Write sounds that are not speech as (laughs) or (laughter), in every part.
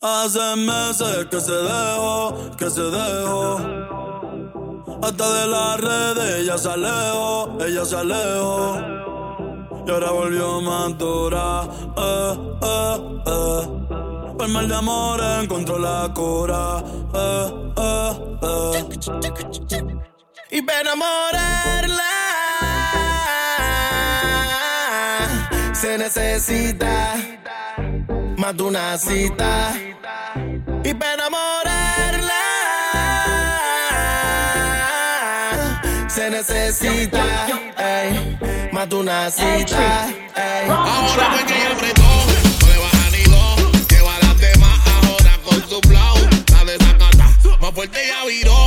Hace meses que se dejó, que se dejó. Hasta de las redes ella se alejó, ella se alejó. Y ahora volvió más dura, eh, eh, eh. Por mal de amor encontró la cura, eh, eh, eh. Y para se necesita más de una cita. Y para enamorarla se necesita ey, más de una cita. Ahora fue que apretó, no le baja ni dos. Lleva a las demás ahora con su flow. La desacata, más fuerte ya viró.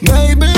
Baby,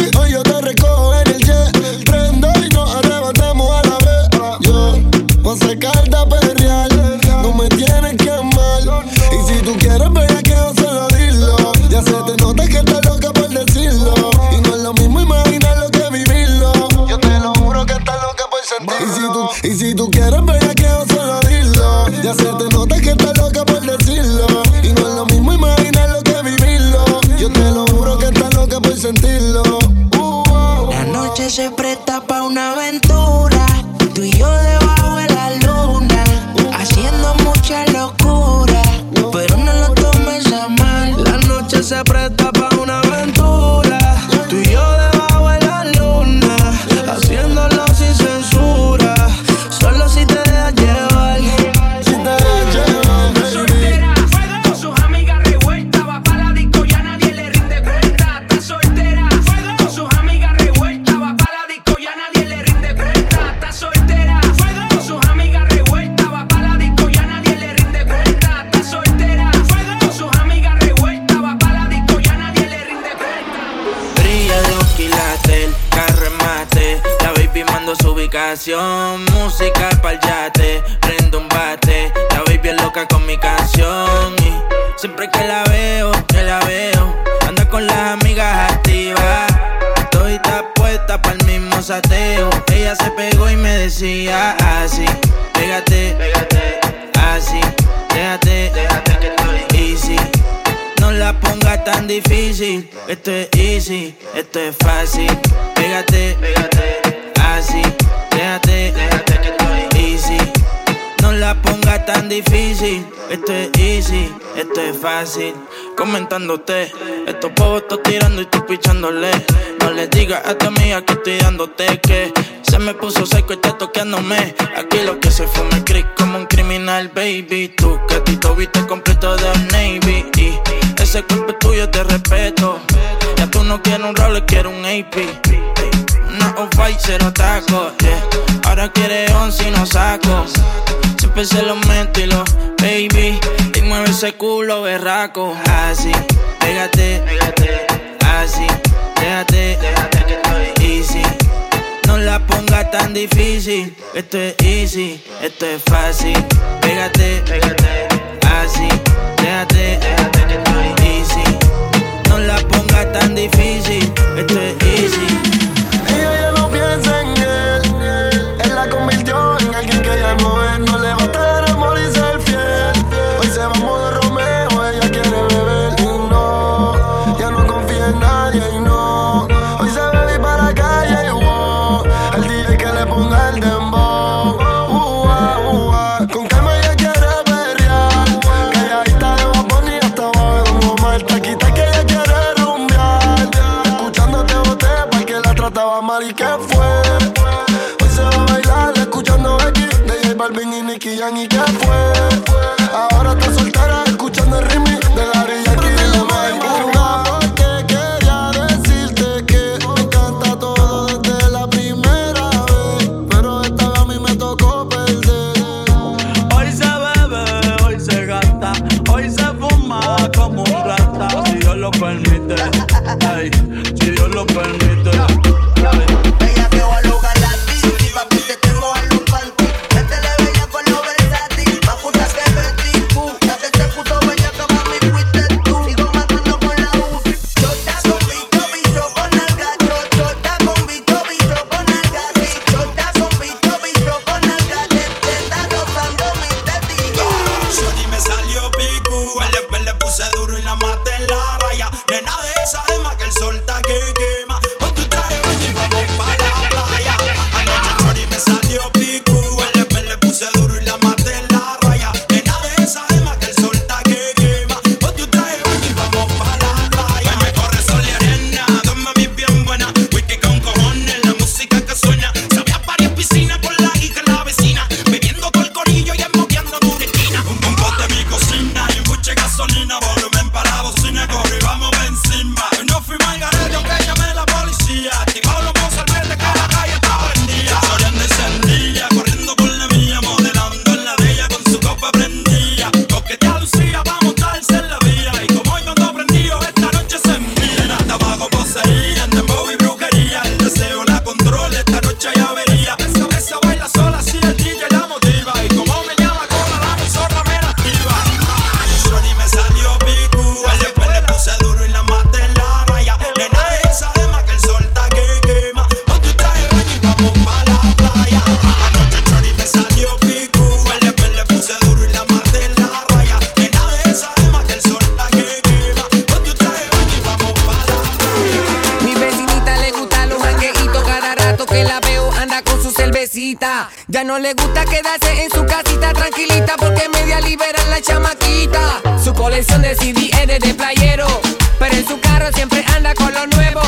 Música pa'l yate, prendo un bate. La baby es loca con mi canción. Y siempre que la veo, que la veo, anda con las amigas activas. Estoy puesta pa'l mismo sateo. Ella se pegó y me decía así: Pégate, pégate, así, déjate, déjate que estoy easy. No la ponga tan difícil. Esto es easy, esto es fácil. Comentándote, estos pavos estoy tirando y tú pichándole. No le digas a tu amiga que estoy dándote que se me puso seco y está toqueándome. Aquí lo que se fue me creí como un criminal, baby. Tú que te viste completo de Navy. Y ese cuerpo es tuyo te respeto. Ya tú no quieres un roller, quieres un AP. Una off-white, cero taco, yeah. Ahora quiere once y no saco. Siempre se lo meto y lo, baby. Y mueve ese culo berraco. Así, pégate, pégate. Así, déjate, déjate que estoy easy. No la ponga tan difícil. Esto es easy, esto es fácil. Pégate, pégate. Así, déjate, déjate que estoy easy. No la ponga tan difícil. Esto es easy. Ella ya no piensa en él. Él la convirtió en alguien que ya no es. estaba mal y qué fue. Hoy se va a bailar escuchando X de J Balvin y Nicky Jam y qué fue. Ya no le gusta quedarse en su casita tranquilita porque media liberan la chamaquita. Su colección de CD es de playero, pero en su carro siempre anda con lo nuevo.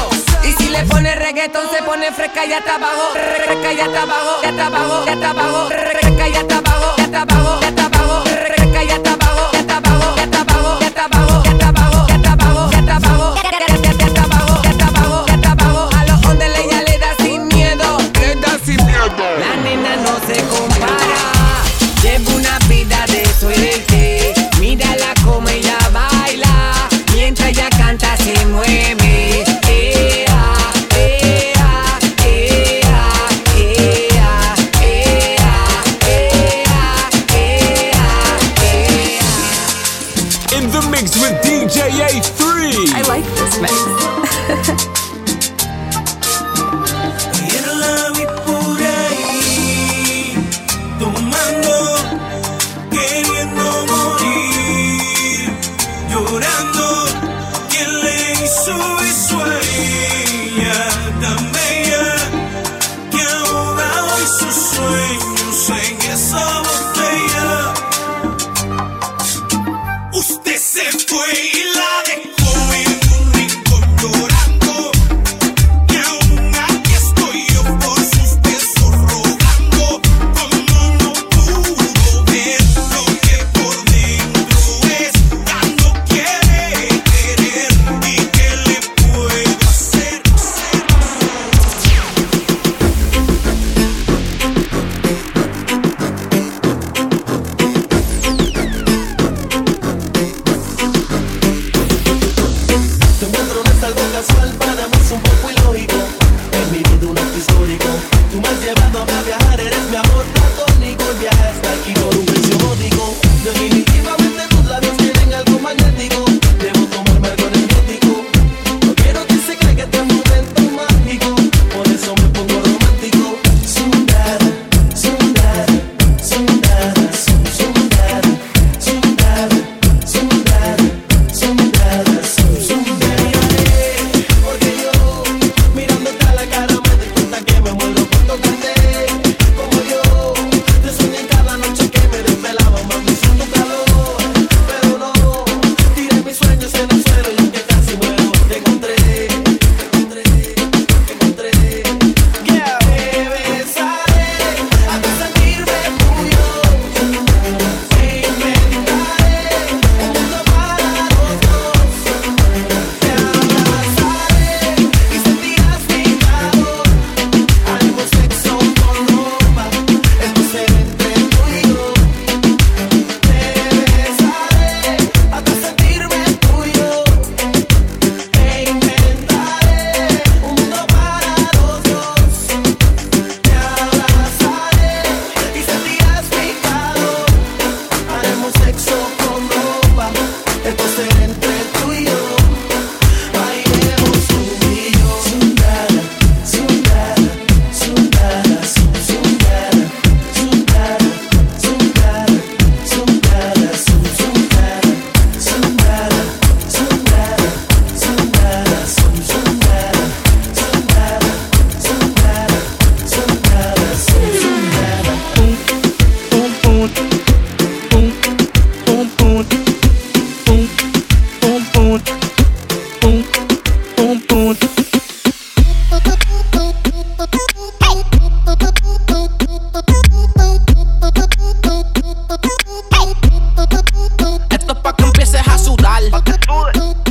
Y si le pone reggaeton se pone fresca y hasta abajo, fresca y hasta abajo, ya hasta abajo, ya hasta abajo, fresca y hasta abajo, ya hasta abajo, ya hasta abajo, fresca y hasta abajo, ya hasta abajo, ya hasta abajo, ya hasta abajo, ya hasta abajo, ya hasta abajo, ya hasta abajo, ya hasta abajo, ya abajo, a los onde leña le da sin miedo, le da sin miedo. three. I like this mix. (laughs)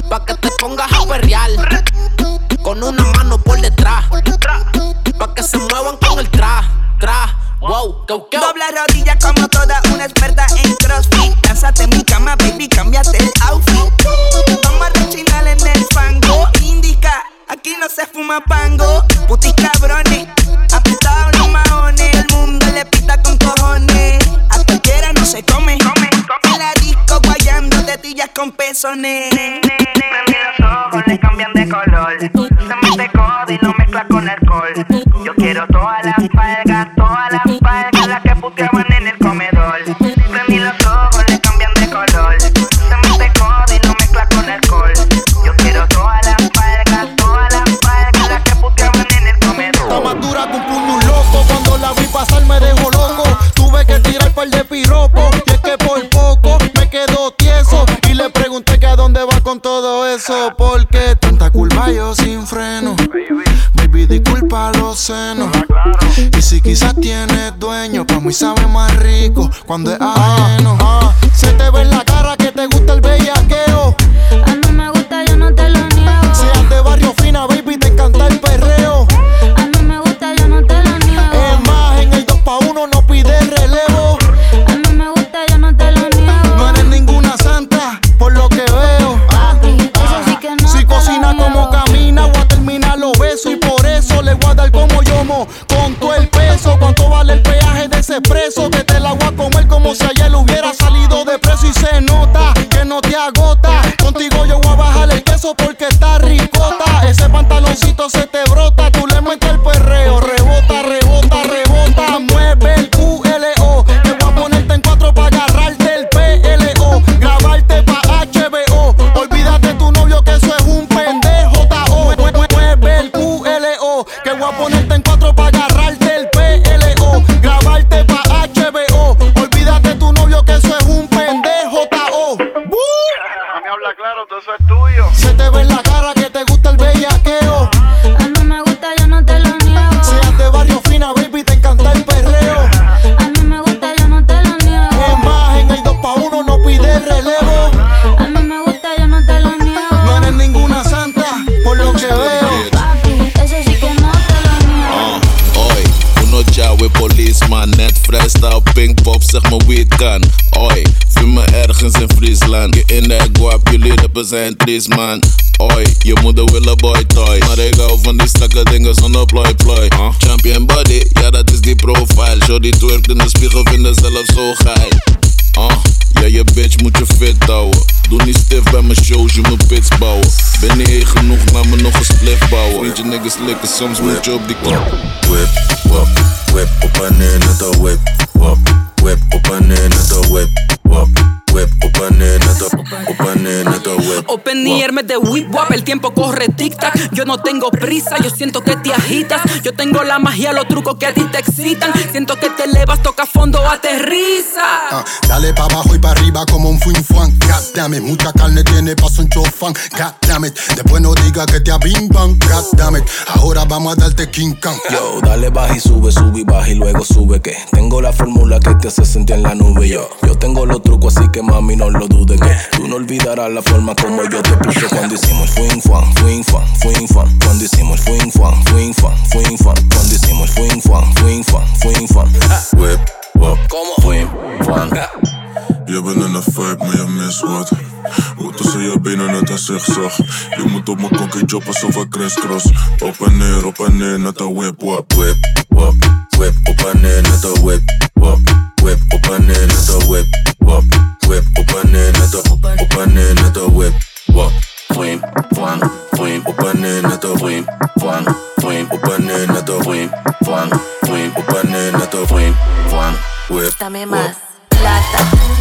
Pa' que te pongas a. Con una mano por detrás. Pa' que se muevan con el tra, tra. Wow, go, go. Dobla rodilla como toda una experta en crossfit. Cásate en mi cama, baby, cámbiate el outfit. Vamos a en el fango. Indica, aquí no se fuma pango. Putis cabrones con pezones. Prendí los ojos, le cambian de color. Se mete codo y lo mezcla con alcohol. Yo quiero todas las palgas, todas las palgas, todo eso. Porque tanta curva yo sin freno. Baby, disculpa los senos. Y si quizás tienes dueño, pa' mí sabe más rico cuando es ajeno. Se te ve en la het. Oi, vind me ergens in Friesland. Je in de guap, jullie rappen zijn triest man. Oi, je moeder wil een boy toy. Maar ik hou van die stakke dingen zonder ploy. Uh, champion body, ja dat is die profile. Show die twerkt in de spiegel, vinden zelf zo geil. Ja, je bitch moet je fit houden. Doe niet stif bij mijn shows, je moet pits bouwen. Ben niet genoeg, laat me nog een spliff bouwen. Vriend je niggas likken, soms moet je op die knop. Whip, wap, whip op en neer net een whip, wap, whip op en neer net een whip, wap, whip op en Open ear me de whip wap, el tiempo corre tic tac. Yo no tengo prisa, yo siento que te agitas. Yo tengo la magia, los trucos que a ti te excitan. Siento que te elevas, toca fondo, aterriza. Ah, dale pa' abajo y pa' arriba como un fin fuan. God damn it, mucha carne tiene paso un chofán. God damn it, después no diga que te abimban. God damn it, ahora vamos a darte King Kong. Yo, dale baja y sube, sube y baja y luego sube que tengo la fórmula que te hace sentir en la nube. Yo, yo tengo los trucos así que mami no lo dudes que tú no olvidarás la forma como yo te puse cuando hicimos fuing fan, fuing fan, fan. Cuando hicimos fuing fan, fuing fan, fan. Cuando hicimos fuing fan, fuing fan, fuing fan. Whip, wap, ¿Cómo? Fuing fan. Je bent in een vibe, maar je mist wat. Hoe tussen je benen net een zigzag. Je moet op mijn kokkie job alsof ik crisscross. Op en neer, op en neer, net een whip, wap. Whip, wap, whip, op en neer, net een whip, wap. Whip, op en neer, net een whip, wap. Whip, op en neer, net een, op en neer, net een whip, wap. Fuing fan, fuing Op en neer, net een fuing fan, fuing op en neer, net een fuing fan, fuing op en neer, net een fuing fan. whip. Dame más plata,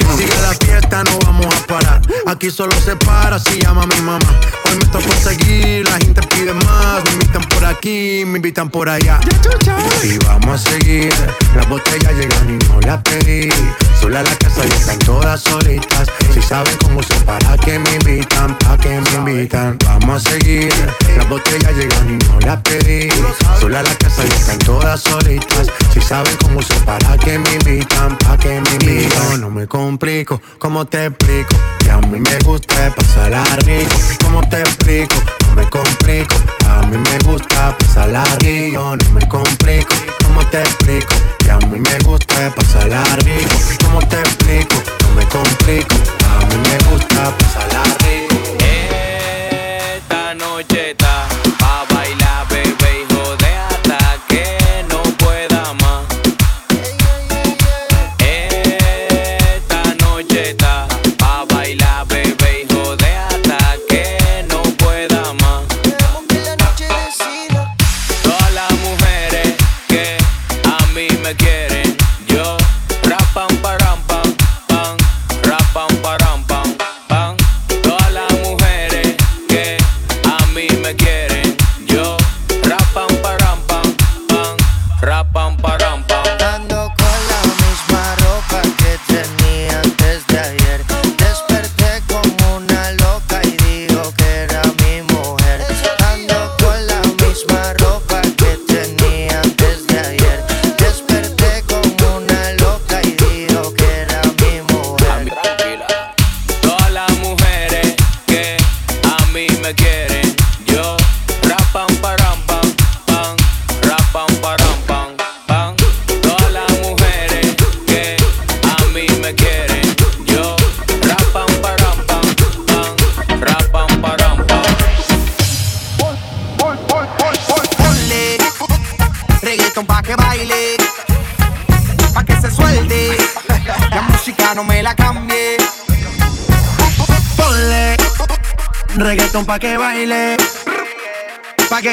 Aquí solo se para si llama mi mamá. Hoy me tocó seguir, la gente pide más. Me invitan por aquí, me invitan por allá. Y vamos a seguir. Las botellas llegan y no las pedí. Sola la casa y están todas solitas. Si saben cómo se para que me invitan, pa' que me invitan. Vamos a seguir. Las botellas llegan y no las pedí. Sola la casa y están todas solitas. Si saben cómo se para que me invitan, pa' que me invitan. No me complico, ¿cómo te explico? Que a mí me gusta pasarla rico. ¿Cómo te explico? No me complico. A mí me gusta pasarla rico. No me complico, ¿cómo te explico? Que a mí me gusta pasarla rico. ¿Cómo te explico? No me complico. A mí me gusta pasarla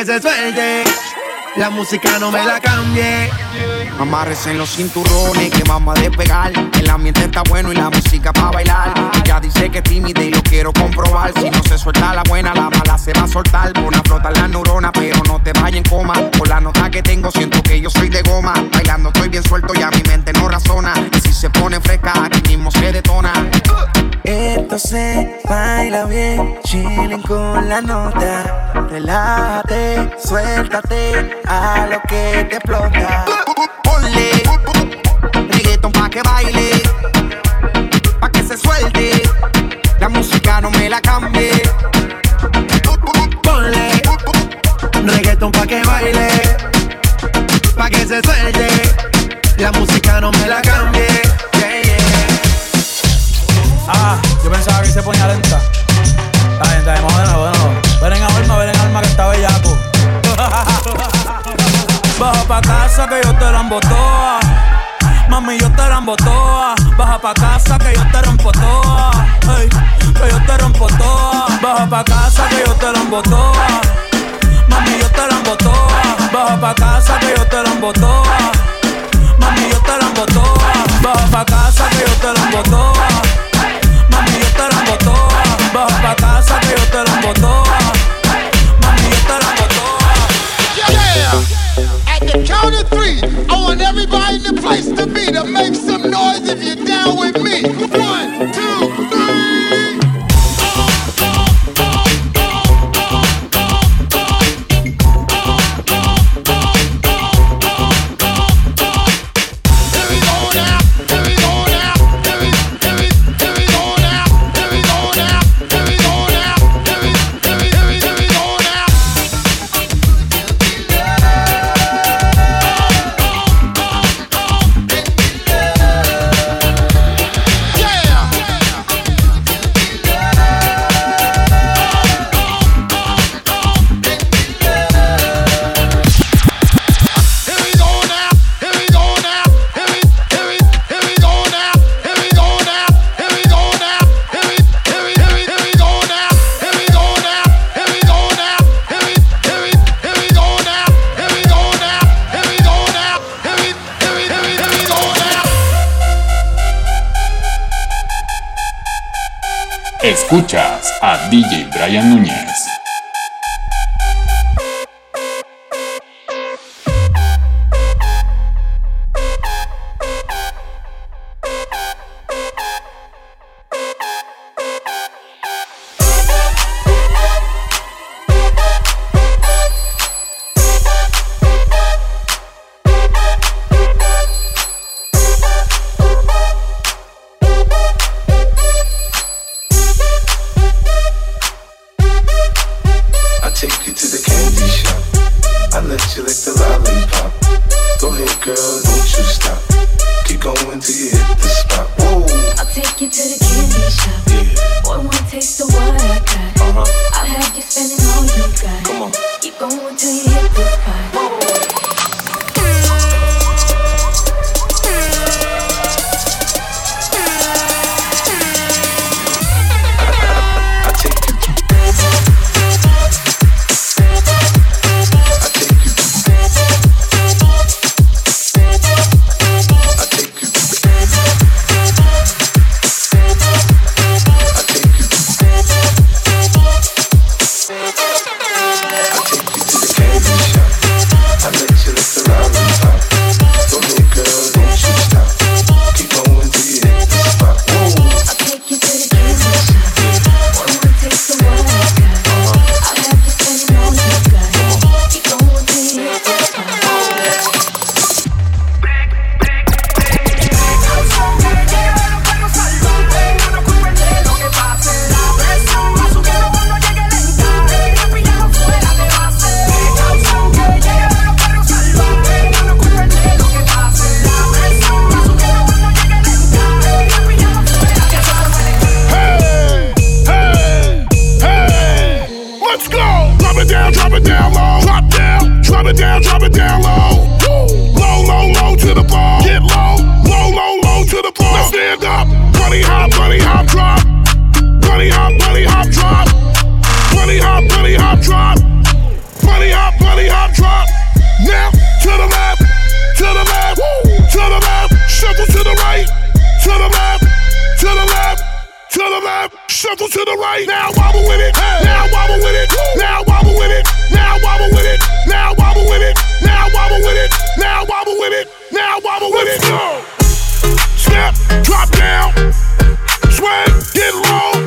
se suelte. La música no me la cambie. Amarres en los cinturones que vamos a despegar. El ambiente está bueno y la música pa' bailar. Ella dice que es tímida y lo quiero comprobar. Si no se suelta la buena, la mala se va a soltar. Pon a flotar la neurona, pero no te vayas en coma. Por la nota que tengo, siento que yo soy de goma. Bailando estoy bien suelto y a mi mente no razona. Y si se pone fresca, aquí mismo se detona. Esto se baila bien, chilling con la nota. Relájate, suéltate a lo que te explota. Ponle reggaeton pa' que baile, pa' que se suelte. La música no me la cambie. Ponle reggaeton pa' que baile, pa' que se suelte. La música no me la cambie. Yo pensaba que se ponía lenta. Está bien, está bien, bueno. Ven en alma, ven en alma que está bellaco. (laughs) Baja pa' casa que yo te la toa. Mami, yo te la toa. Baja pa' casa que yo te rompo toa. Ey, que yo te rompo toa. Baja pa' casa que yo te la toa. Mami, yo te la toa. Baja pa' casa que yo te la toa. Mami, yo te la toa. Baja pa' casa que yo te la toa. Escuchas a DJ Brian Núñez. Knuckles to the right. Now wobble with it. Now wobble with it. Now wobble with it. Now wobble with it. Now wobble with it. Now wobble with it. Now wobble with it. Now wobble with it. Go. Snap, drop down, swing, get low.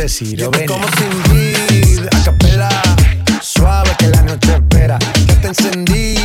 Ceci Rovena. como sin a capela, suave que la noche espera. Ya te encendí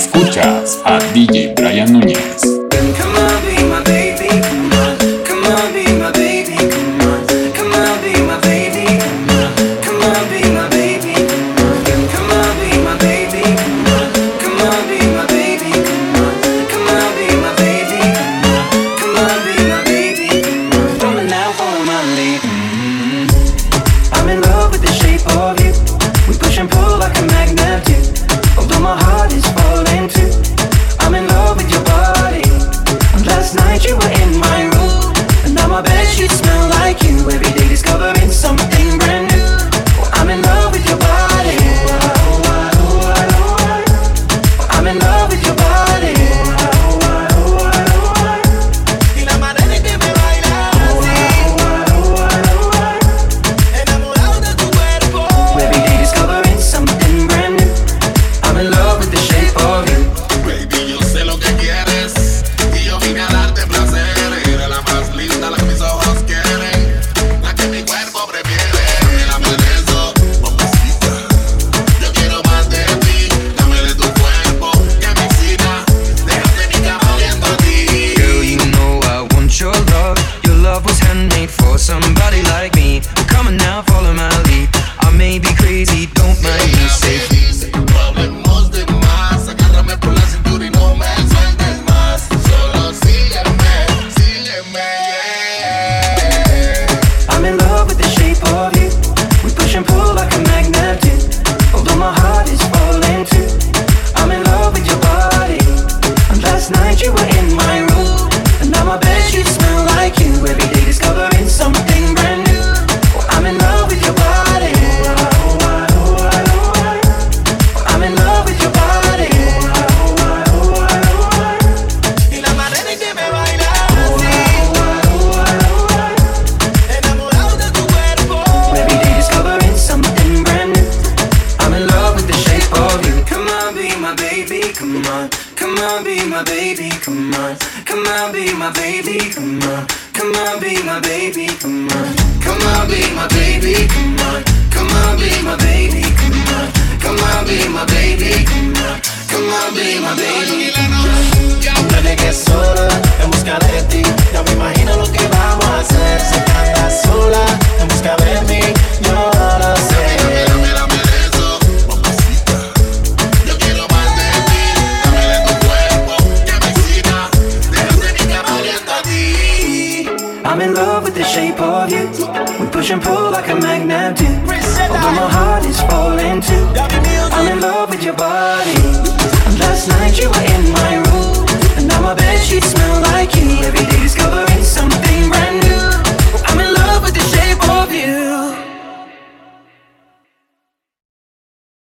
Escuchas a DJ Brian Núñez. baby, come on. Come on, be my baby, come on. Come on, be my baby, come on. Come on, be my baby, come on. Come on, be my baby, come on. Come on, be my baby, come on. Come on, be my baby. Desde que sola, en busca de ti, ya me imagino lo que vamos a hacer. Se canta sola, en busca de mí, yo lo sé. push and pull like a magnet do. Although my heart is falling too. I'm in love with your body. Last night you were in my room, and now my bed sheets smell like you.